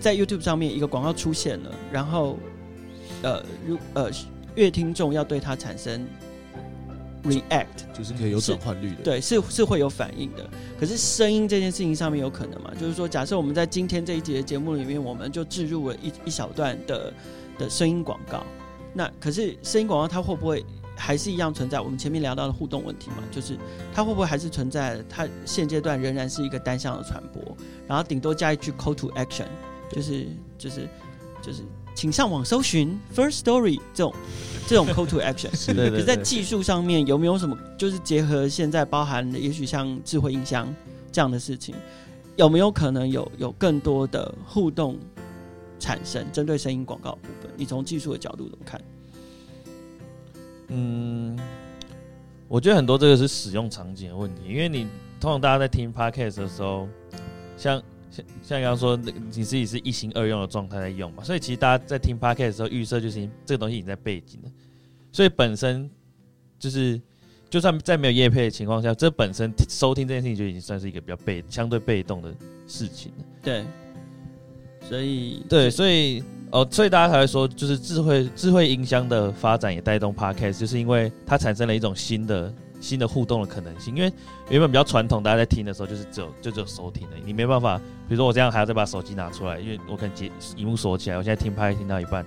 A: 在 YouTube 上面一个广告出现了，然后，呃，如呃，乐听众要对它产生。React
B: 就是可以有转换率的，
A: 对，是是会有反应的。可是声音这件事情上面有可能吗？就是说，假设我们在今天这一集的节目里面，我们就置入了一一小段的的声音广告。那可是声音广告它会不会还是一样存在我们前面聊到的互动问题嘛？就是它会不会还是存在？它现阶段仍然是一个单向的传播，然后顶多加一句 Call to Action，就是就是就是。请上网搜寻 First Story 这种这种 Call to Action，
B: 是对对对，
A: 在技术上面有没有什么，就是结合现在包含的，也许像智慧音箱这样的事情，有没有可能有有更多的互动产生？针对声音广告的部分，你从技术的角度怎么看？
C: 嗯，我觉得很多这个是使用场景的问题，因为你通常大家在听 Podcast 的时候，像。像像刚刚说，你自己是一心二用的状态在用嘛，所以其实大家在听 Podcast 的时候，预设就是这个东西已经在背景了，所以本身就是，就算在没有业配的情况下，这本身收听这件事情就已经算是一个比较被相对被动的事情了。
A: 对，所以
C: 对，所以哦，所以大家才会说，就是智慧智慧音箱的发展也带动 Podcast，就是因为它产生了一种新的。新的互动的可能性，因为原本比较传统，大家在听的时候就是只有就只有收听的，你没办法，比如说我这样还要再把手机拿出来，因为我可能接荧幕锁起来，我现在听拍听到一半，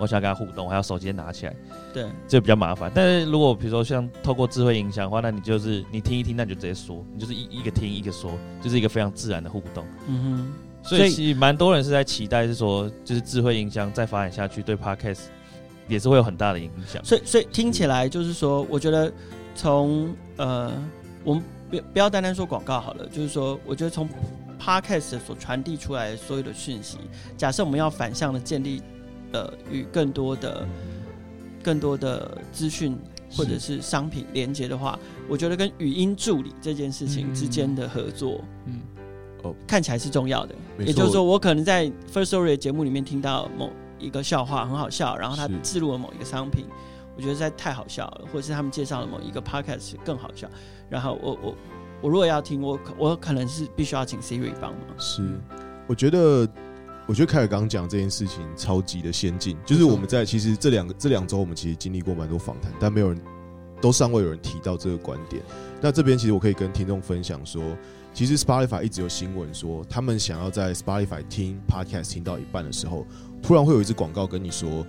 C: 我想跟他互动，我还要手机拿起来，
A: 对，
C: 这比较麻烦。但是如果比如说像透过智慧音箱的话，那你就是你听一听，那你就直接说，你就是一一个听一个说，就是一个非常自然的互动。嗯哼，所以其实蛮多人是在期待，是说就是智慧音箱再发展下去，对 Podcast 也是会有很大的影响。
A: 所以所以听起来就是说，我觉得。从呃，我们不不要单单说广告好了，就是说，我觉得从 Podcast 所传递出来的所有的讯息，假设我们要反向的建立呃与更多的更多的资讯或者是商品连接的话，我觉得跟语音助理这件事情之间的合作，嗯，哦，看起来是重要的。也就是说，我可能在 First Story 的节目里面听到某一个笑话很好笑，然后他置入了某一个商品，我觉得实在太好笑了，或者是他们介绍了某一个 Podcast 更好笑，然后我我我如果要听，我我可能是必须要请 Siri 帮忙。
B: 是，我觉得。我觉得凯尔刚刚讲这件事情超级的先进，就是我们在其实这两个这两周，我们其实经历过蛮多访谈，但没有人都尚未有人提到这个观点。那这边其实我可以跟听众分享说，其实 Spotify 一直有新闻说，他们想要在 Spotify 听 Podcast 听到一半的时候，突然会有一支广告跟你说，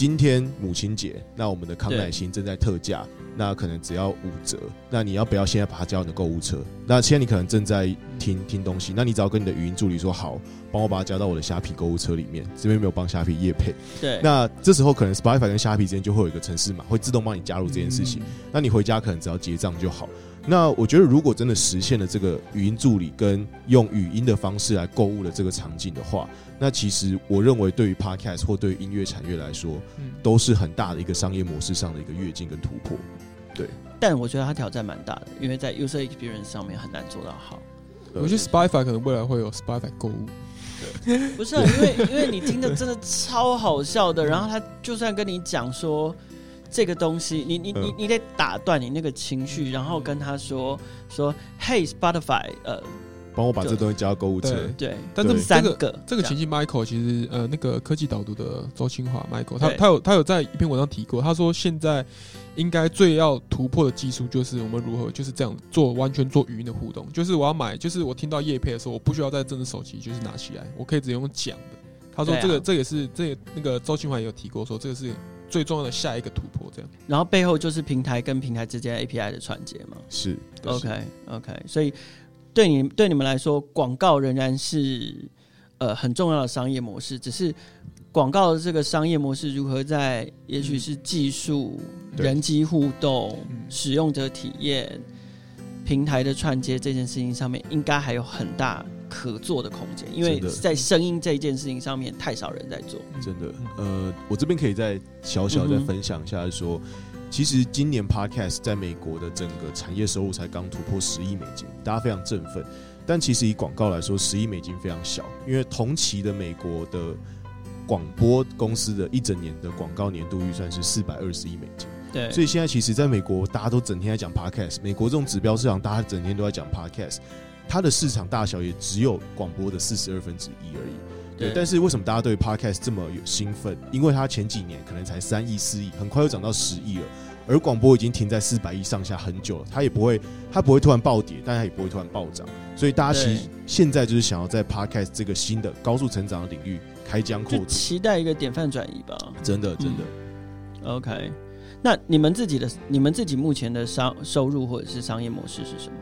B: 今天母亲节，那我们的康乃馨正在特价。那可能只要五折，那你要不要现在把它加到你的购物车？那现在你可能正在听听东西，那你只要跟你的语音助理说好，帮我把它加到我的虾皮购物车里面。这边没有帮虾皮业配，
A: 对。
B: 那这时候可能 Spotify 跟虾皮之间就会有一个城市码，会自动帮你加入这件事情。那你回家可能只要结账就好。那我觉得，如果真的实现了这个语音助理跟用语音的方式来购物的这个场景的话，那其实我认为对于 Podcast 或对于音乐产业来说，都是很大的一个商业模式上的一个跃进跟突破。对，
A: 但我觉得它挑战蛮大的，因为在 User Experience 上面很难做到好。
D: 我觉得 Spotify 可能未来会有 Spotify 购物。
A: 对，不是、啊、因为因为你听的真的超好笑的，然后他就算跟你讲说。这个东西，你你你你得打断你那个情绪，然后跟他说说，Hey Spotify，呃，
B: 帮我把这东西加到购物车。
A: 对，
D: 但是
A: 三个
D: 这个情境，Michael 其实呃，那个科技导读的周清华，Michael，他他有他有在一篇文章提过，他说现在应该最要突破的技术就是我们如何就是这样做，完全做语音的互动，就是我要买，就是我听到叶配的时候，我不需要再真的手机就是拿起来，我可以直接用讲的。他说这个这也是这那个周清华也有提过说这个是。最重要的下一个突破，这样，
A: 然后背后就是平台跟平台之间 API 的串接嘛。
B: 是
A: ，OK OK，所以对你对你们来说，广告仍然是呃很重要的商业模式，只是广告的这个商业模式如何在，也许是技术、嗯、人机互动、使用者体验、平台的串接这件事情上面，应该还有很大。可做的空间，因为在声音这一件事情上面，太少人在做。
B: 真的，呃，我这边可以再小小再分享一下，说，其实今年 Podcast 在美国的整个产业收入才刚突破十亿美金，大家非常振奋。但其实以广告来说，十亿美金非常小，因为同期的美国的广播公司的一整年的广告年度预算是四百二十亿美金。
A: 对，
B: 所以现在其实在美国，大家都整天在讲 Podcast，美国这种指标市场，大家整天都在讲 Podcast。它的市场大小也只有广播的四十二分之一而已，对。但是为什么大家对 Podcast 这么有兴奋？因为它前几年可能才三亿、四亿，很快又涨到十亿了。而广播已经停在四百亿上下很久了，它也不会，它不会突然暴跌，但它也不会突然暴涨。所以大家其实现在就是想要在 Podcast 这个新的高速成长的领域开疆扩土，
A: 期待一个典范转移吧。
B: 真的，真的。
A: 嗯、OK，那你们自己的、你们自己目前的商收入或者是商业模式是什么？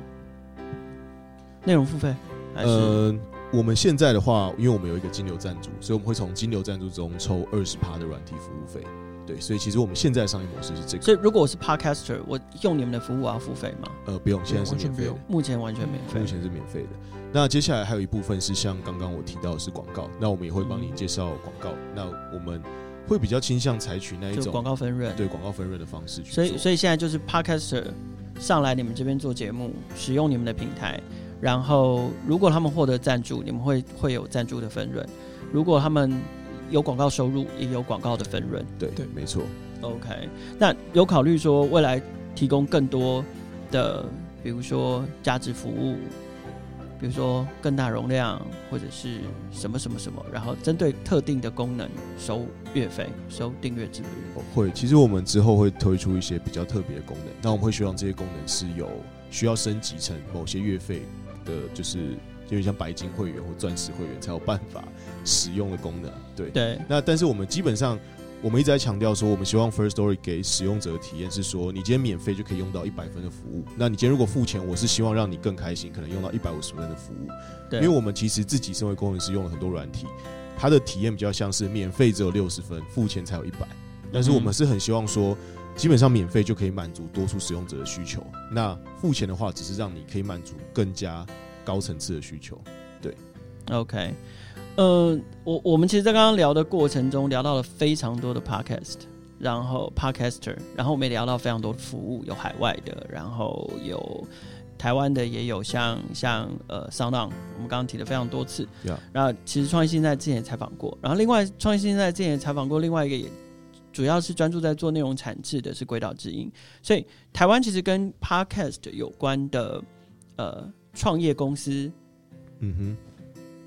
A: 内容付费？
B: 呃，我们现在的话，因为我们有一个金流赞助，所以我们会从金流赞助中抽二十趴的软体服务费。对，所以其实我们现在的商业模式是这个。
A: 所以如果我是 Podcaster，我用你们的服务，我要付费吗？
B: 呃，不用，现在是免费。
A: 目前完全免费。
B: 目前是免费的。那接下来还有一部分是像刚刚我提到的是广告，那我们也会帮你介绍广告。嗯。那我们会比较倾向采取那一种
A: 广告分润，
B: 对广告分润的方式去。
A: 所以，所以现在就是 Podcaster 上来你们这边做节目，使用你们的平台。然后，如果他们获得赞助，你们会会有赞助的分润；如果他们有广告收入，也有广告的分润。
B: 对对，没错。
A: OK，那有考虑说未来提供更多的，比如说价值服务，比如说更大容量，或者是什么什么什么，然后针对特定的功能收月费、收订阅制的。
B: 会，其实我们之后会推出一些比较特别的功能，但我们会希望这些功能是有需要升级成某些月费。的就是有点像白金会员或钻石会员才有办法使用的功能，对
A: 对。
B: 那但是我们基本上，我们一直在强调说，我们希望 First Story 给使用者的体验是说，你今天免费就可以用到一百分的服务。那你今天如果付钱，我是希望让你更开心，可能用到一百五十分的服务。对，因为我们其实自己身为工程师用了很多软体，它的体验比较像是免费只有六十分，付钱才有一百。但是我们是很希望说，基本上免费就可以满足多数使用者的需求。那付钱的话，只是让你可以满足更加高层次的需求。对
A: ，OK，呃，我我们其实，在刚刚聊的过程中，聊到了非常多的 Podcast，然后 Podcaster，然后我们也聊到非常多的服务，有海外的，然后有台湾的，也有像像呃 SoundOn，我们刚刚提了非常多次。然后其实创业新在之前也采访过，然后另外创业新在之前也采访过另外一个也。主要是专注在做内容产制的是轨道之音，所以台湾其实跟 Podcast 有关的呃创业公司，嗯哼，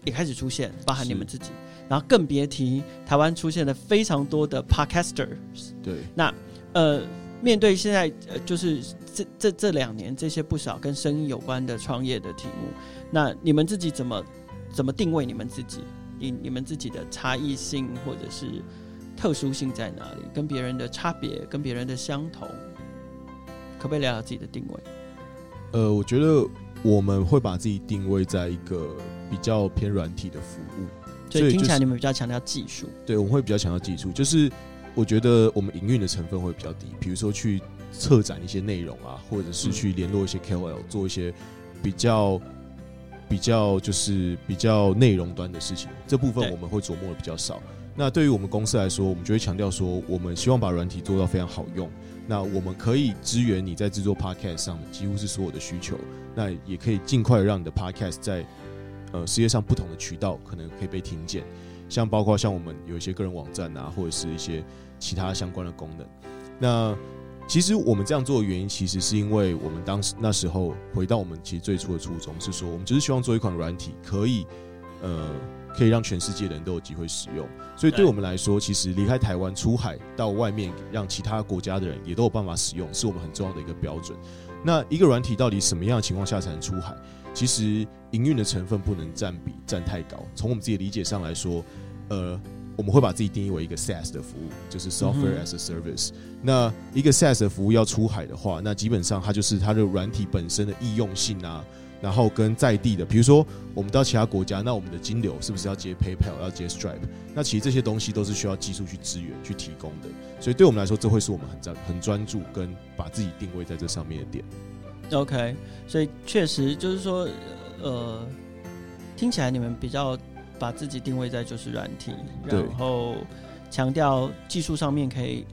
A: 也开始出现，包含你们自己，然后更别提台湾出现了非常多的 Podcasters。
B: 对，
A: 那呃面对现在呃就是这这这两年这些不少跟声音有关的创业的题目，那你们自己怎么怎么定位你们自己？你你们自己的差异性或者是？特殊性在哪里？跟别人的差别，跟别人的相同，可不可以聊聊自己的定位？
B: 呃，我觉得我们会把自己定位在一个比较偏软体的服务，
A: 所以听起来你们比较强调技术。
B: 对，我们会比较强调技术，就是我觉得我们营运的成分会比较低，比如说去策展一些内容啊，或者是去联络一些 KOL，做一些比较比较就是比较内容端的事情，这部分我们会琢磨的比较少。那对于我们公司来说，我们就会强调说，我们希望把软体做到非常好用。那我们可以支援你在制作 Podcast 上的几乎是所有的需求。那也可以尽快让你的 Podcast 在呃世界上不同的渠道可能可以被听见，像包括像我们有一些个人网站啊，或者是一些其他相关的功能。那其实我们这样做的原因，其实是因为我们当时那时候回到我们其实最初的初衷是说，我们就是希望做一款软体，可以呃。可以让全世界的人都有机会使用，所以对我们来说，其实离开台湾出海到外面，让其他国家的人也都有办法使用，是我们很重要的一个标准。那一个软体到底什么样的情况下才能出海？其实营运的成分不能占比占太高。从我们自己的理解上来说，呃，我们会把自己定义为一个 SaaS 的服务，就是 Software as a Service。那一个 SaaS 的服务要出海的话，那基本上它就是它的软体本身的易用性啊。然后跟在地的，比如说我们到其他国家，那我们的金流是不是要接 PayPal，要接 Stripe？那其实这些东西都是需要技术去支援、去提供的。所以对我们来说，这会是我们很专、很专注跟把自己定位在这上面的点。
A: OK，所以确实就是说，呃，听起来你们比较把自己定位在就是软体，然后强调技术上面可以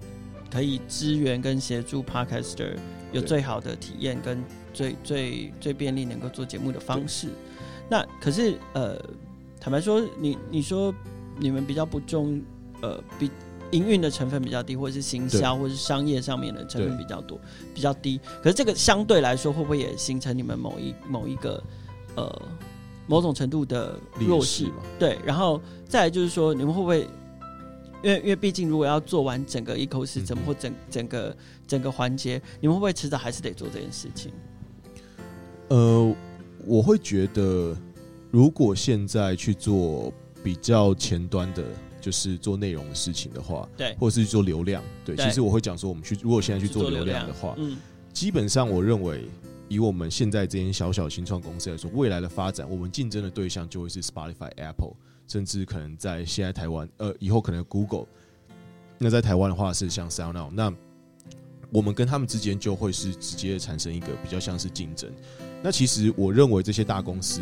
A: 可以支援跟协助 Podcaster 有最好的体验跟。最最最便利能够做节目的方式，那可是呃，坦白说，你你说你们比较不重呃，比营运的成分比较低，或者是行销或者是商业上面的成分比较多，比较低。可是这个相对来说，会不会也形成你们某一某一个呃某种程度的弱势嘛？对，然后再来就是说，你们会不会？因为因为毕竟，如果要做完整个 ecosystem 或整整个整个环节，你们会不会迟早还是得做这件事情？
B: 呃，我会觉得，如果现在去做比较前端的，就是做内容的事情的话，
A: 对，
B: 或者是去做流量，对，对，其实我会讲说，我们去如果现在去做流量的话，嗯，基本上我认为，以我们现在这间小小新创公司来说，未来的发展，我们竞争的对象就会是 Spotify、Apple，甚至可能在现在台湾，呃，以后可能 Google，那在台湾的话是像 SoundOn，那我们跟他们之间就会是直接产生一个比较像是竞争。那其实我认为这些大公司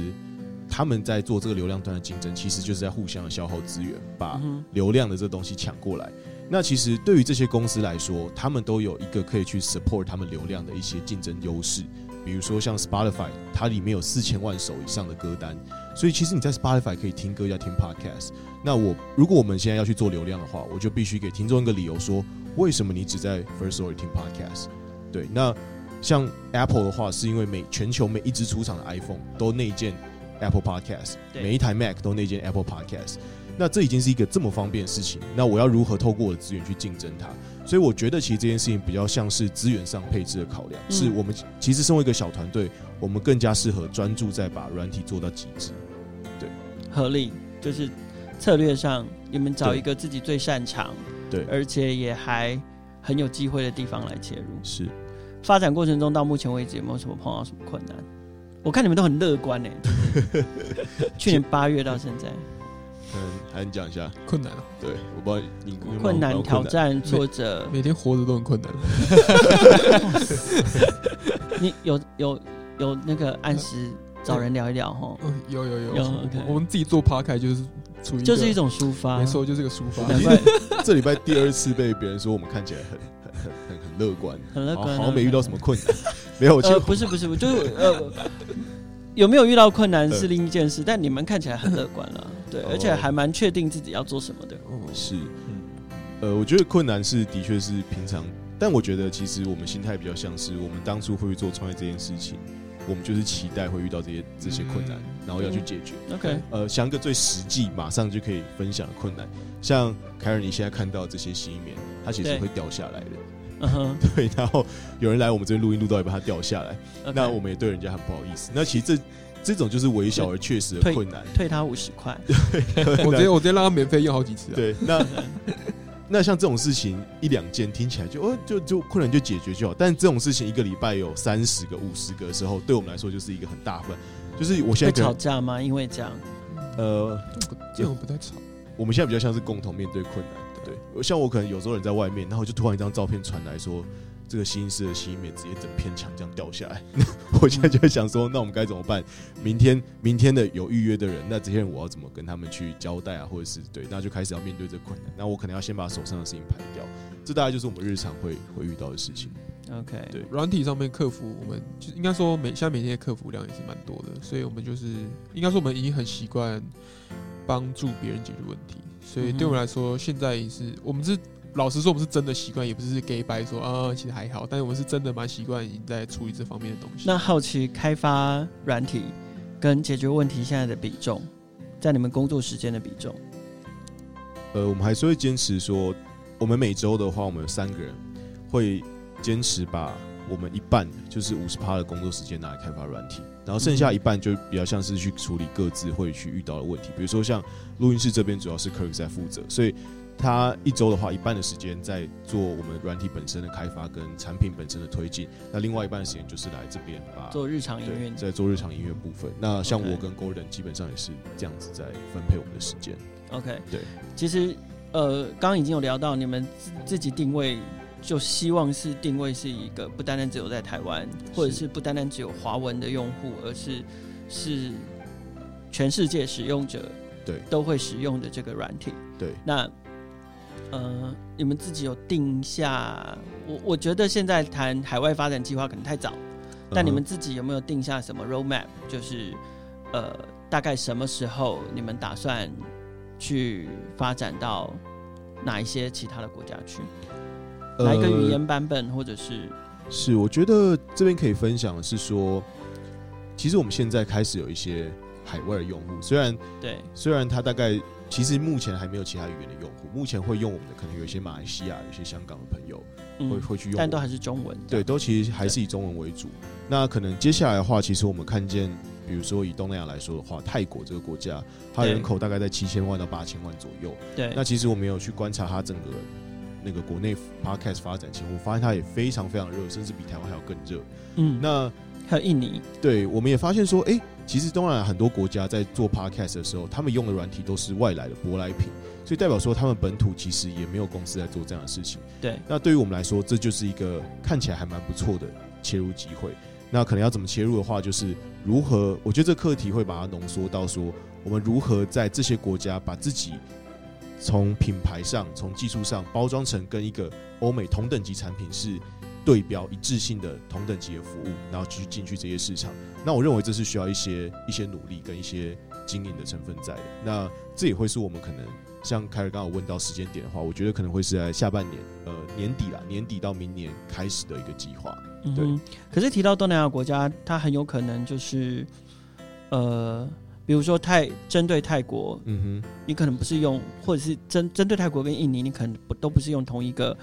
B: 他们在做这个流量端的竞争，其实就是在互相的消耗资源，把流量的这个东西抢过来。那其实对于这些公司来说，他们都有一个可以去 support 他们流量的一些竞争优势。比如说像 Spotify，它里面有四千万首以上的歌单，所以其实你在 Spotify 可以听歌，要听 Podcast。那我如果我们现在要去做流量的话，我就必须给听众一个理由，说为什么你只在 Firstory 听 Podcast？对，那。像 Apple 的话，是因为每全球每一支出厂的 iPhone 都内建 Apple Podcast，每一台 Mac 都内建 Apple Podcast。那这已经是一个这么方便的事情，那我要如何透过我的资源去竞争它？所以我觉得其实这件事情比较像是资源上配置的考量，嗯、是我们其实身为一个小团队，我们更加适合专注在把软体做到极致。对，
A: 合理就是策略上，你们找一个自己最擅长，
B: 对，
A: 而且也还很有机会的地方来切入。
B: 是。
A: 发展过程中到目前为止有没有什么碰到什么困难？我看你们都很乐观呢。去年八月到现在，
B: 嗯，还讲一下
D: 困难啊？
B: 对，我不知道你
A: 困难、挑战、挫折，
D: 每天活着都很困难。
A: 你有有有那个按时找人聊一聊哈？
D: 有有有，我们自己做 Podcast 就是处于
A: 就是一种抒发，
D: 没错，就是个抒发。
A: 难怪
B: 这礼拜第二次被别人说我们看起来很乐观，很
A: 乐观，
B: 好像没遇到什么困难。没有，
A: 呃，不是不是，就是呃，有没有遇到困难是另一件事，但你们看起来很乐观了，对，而且还蛮确定自己要做什么的。
B: 哦，是，呃，我觉得困难是的确是平常，但我觉得其实我们心态比较像是我们当初会做创业这件事情。我们就是期待会遇到这些这些困难，然后要去解决。
A: 嗯、OK，
B: 呃，想一个最实际、马上就可以分享的困难，像凯尔，你现在看到这些吸音棉，它其实会掉下来的。嗯哼，对。然后有人来我们这边录音，录到一半它掉下来，okay. 那我们也对人家很不好意思。那其实这这种就是微小而确实的困难，
A: 退，退他五十块。
D: 对我直接我直接让他免费用好几次。
B: 对，那。那像这种事情一两件听起来就哦就就困难就解决就好，但这种事情一个礼拜有三十个五十个的时候，对我们来说就是一个很大份。就是我现在
A: 吵架吗？因为这样，
B: 呃，
D: 这种不太吵。
B: 我们现在比较像是共同面对困难，对。像我可能有时候人在外面，然后就突然一张照片传来说。这个新音室的吸音棉直接整片墙这样掉下来，我现在就在想说，那我们该怎么办？明天明天的有预约的人，那这些人我要怎么跟他们去交代啊？或者是对，那就开始要面对这个困难。那我可能要先把手上的事情排掉，这大概就是我们日常会会遇到的事情。
A: OK，
B: 对，
D: 软体上面客服，我们就应该说每现在每天的客服量也是蛮多的，所以我们就是应该说我们已经很习惯帮助别人解决问题，所以对我们来说，现在也是我们是。老实说，我们是真的习惯，也不是给白说啊，其实还好。但是我们是真的蛮习惯，已经在处理这方面的东西。
A: 那好奇开发软体跟解决问题现在的比重，在你们工作时间的比重？
B: 呃，我们还是会坚持说，我们每周的话，我们有三个人会坚持把我们一半，就是五十趴的工作时间拿来开发软体，然后剩下一半就比较像是去处理各自会去遇到的问题。比如说像录音室这边，主要是 Kirk 在负责，所以。他一周的话，一半的时间在做我们软体本身的开发跟产品本身的推进，那另外一半的时间就是来这边把
A: 做日常音乐，
B: 在做日常音乐部分。那像我跟 Gordon 基本上也是这样子在分配我们的时间。
A: OK，
B: 对。
A: 其实呃，刚刚已经有聊到，你们自己定位就希望是定位是一个不单单只有在台湾，或者是不单单只有华文的用户，而是是全世界使用者对都会使用的这个软体。
B: 对，
A: 那。呃，你们自己有定下？我我觉得现在谈海外发展计划可能太早，但你们自己有没有定下什么 roadmap？就是呃，大概什么时候你们打算去发展到哪一些其他的国家去？哪一个语言版本，或者是？
B: 是，我觉得这边可以分享的是说，其实我们现在开始有一些海外的用户，虽然
A: 对，
B: 虽然他大概。其实目前还没有其他语言的用户，目前会用我们的可能有一些马来西亚、有些香港的朋友会、嗯、会去用，
A: 但都还是中文。
B: 对，都其实还是以中文为主。那可能接下来的话，其实我们看见，比如说以东南亚来说的话，泰国这个国家，它人口大概在七千万到八千万左右。
A: 对。
B: 那其实我们有去观察它整个那个国内 podcast 发展情况，我发现它也非常非常热，甚至比台湾还要更热。
A: 嗯。
B: 那
A: 还有印尼。
B: 对，我们也发现说，哎、欸。其实，当然很多国家在做 podcast 的时候，他们用的软体都是外来的舶来品，所以代表说他们本土其实也没有公司在做这样的事情。
A: 对。
B: 那对于我们来说，这就是一个看起来还蛮不错的切入机会。那可能要怎么切入的话，就是如何？我觉得这课题会把它浓缩到说，我们如何在这些国家把自己从品牌上、从技术上包装成跟一个欧美同等级产品是。对标一致性的同等级的服务，然后去进去这些市场。那我认为这是需要一些一些努力跟一些经营的成分在的。那这也会是我们可能像凯尔刚好问到时间点的话，我觉得可能会是在下半年，呃，年底啦，年底到明年开始的一个计划。对、嗯。
A: 可是提到东南亚国家，它很有可能就是，呃，比如说泰针对泰国，嗯哼，你可能不是用，或者是针针对泰国跟印尼，你可能不都不是用同一个。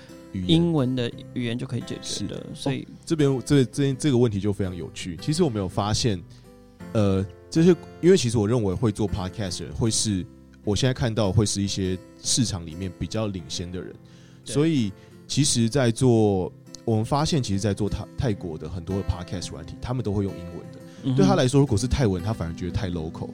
A: 英文的语言就可以解决的，所以、哦、这边
B: 这这这个问题就非常有趣。其实我没有发现，呃，这些因为其实我认为会做 podcast 会是我现在看到会是一些市场里面比较领先的人，所以其实，在做我们发现，其实，在做泰泰国的很多的 podcast 软体，他们都会用英文的。嗯、对他来说，如果是泰文，他反而觉得太 local。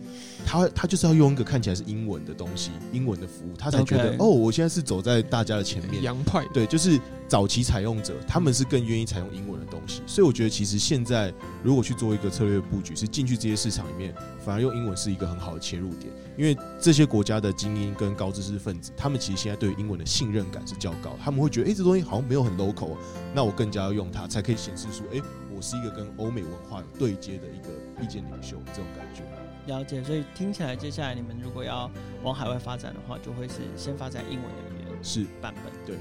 B: 他他就是要用一个看起来是英文的东西，英文的服务，他才觉得.哦，我现在是走在大家的前面。
D: 洋派
B: 对，就是早期采用者，他们是更愿意采用英文的东西。所以我觉得，其实现在如果去做一个策略布局，是进去这些市场里面，反而用英文是一个很好的切入点。因为这些国家的精英跟高知识分子，他们其实现在对于英文的信任感是较高，他们会觉得，哎，这东西好像没有很 local，那我更加要用它，才可以显示出，哎，我是一个跟欧美文化有对接的一个意见领袖这种感觉。
A: 了解，所以听起来，接下来你们如果要往海外发展的话，就会是先发展英文的语言
B: 是
A: 版本。
B: 对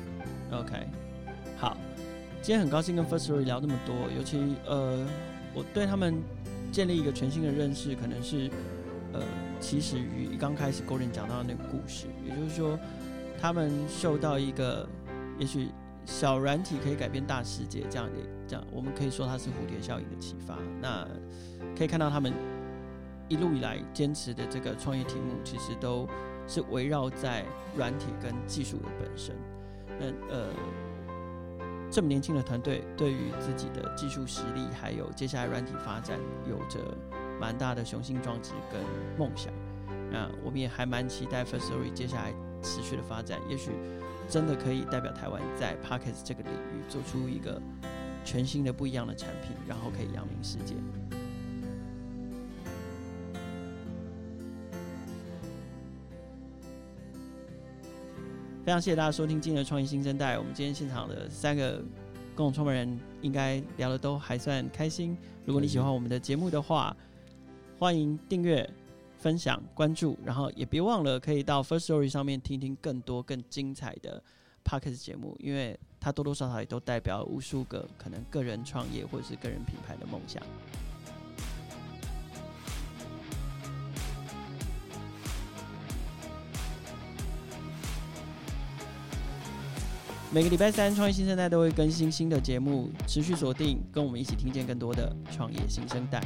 A: ，OK，好，今天很高兴跟 Firstory 聊那么多，尤其呃，我对他们建立一个全新的认识，可能是呃，起始于刚开始 Gordon 讲到的那个故事，也就是说，他们受到一个也许小软体可以改变大世界这样的这样，我们可以说它是蝴蝶效应的启发。那可以看到他们。一路以来坚持的这个创业题目，其实都是围绕在软体跟技术的本身。那呃，这么年轻的团队，对于自己的技术实力，还有接下来软体发展，有着蛮大的雄心壮志跟梦想。那我们也还蛮期待 Firstory 接下来持续的发展，也许真的可以代表台湾在 Podcast 这个领域做出一个全新的不一样的产品，然后可以扬名世界。非常谢谢大家收听今天的创业新生代。我们今天现场的三个共同创办人应该聊得都还算开心。如果你喜欢我们的节目的话，欢迎订阅、分享、关注，然后也别忘了可以到 First Story 上面听听更多更精彩的 Podcast 节目，因为它多多少少也都代表无数个可能个人创业或者是个人品牌的梦想。每个礼拜三，创业新生代都会更新新的节目，持续锁定，跟我们一起听见更多的创业新生代。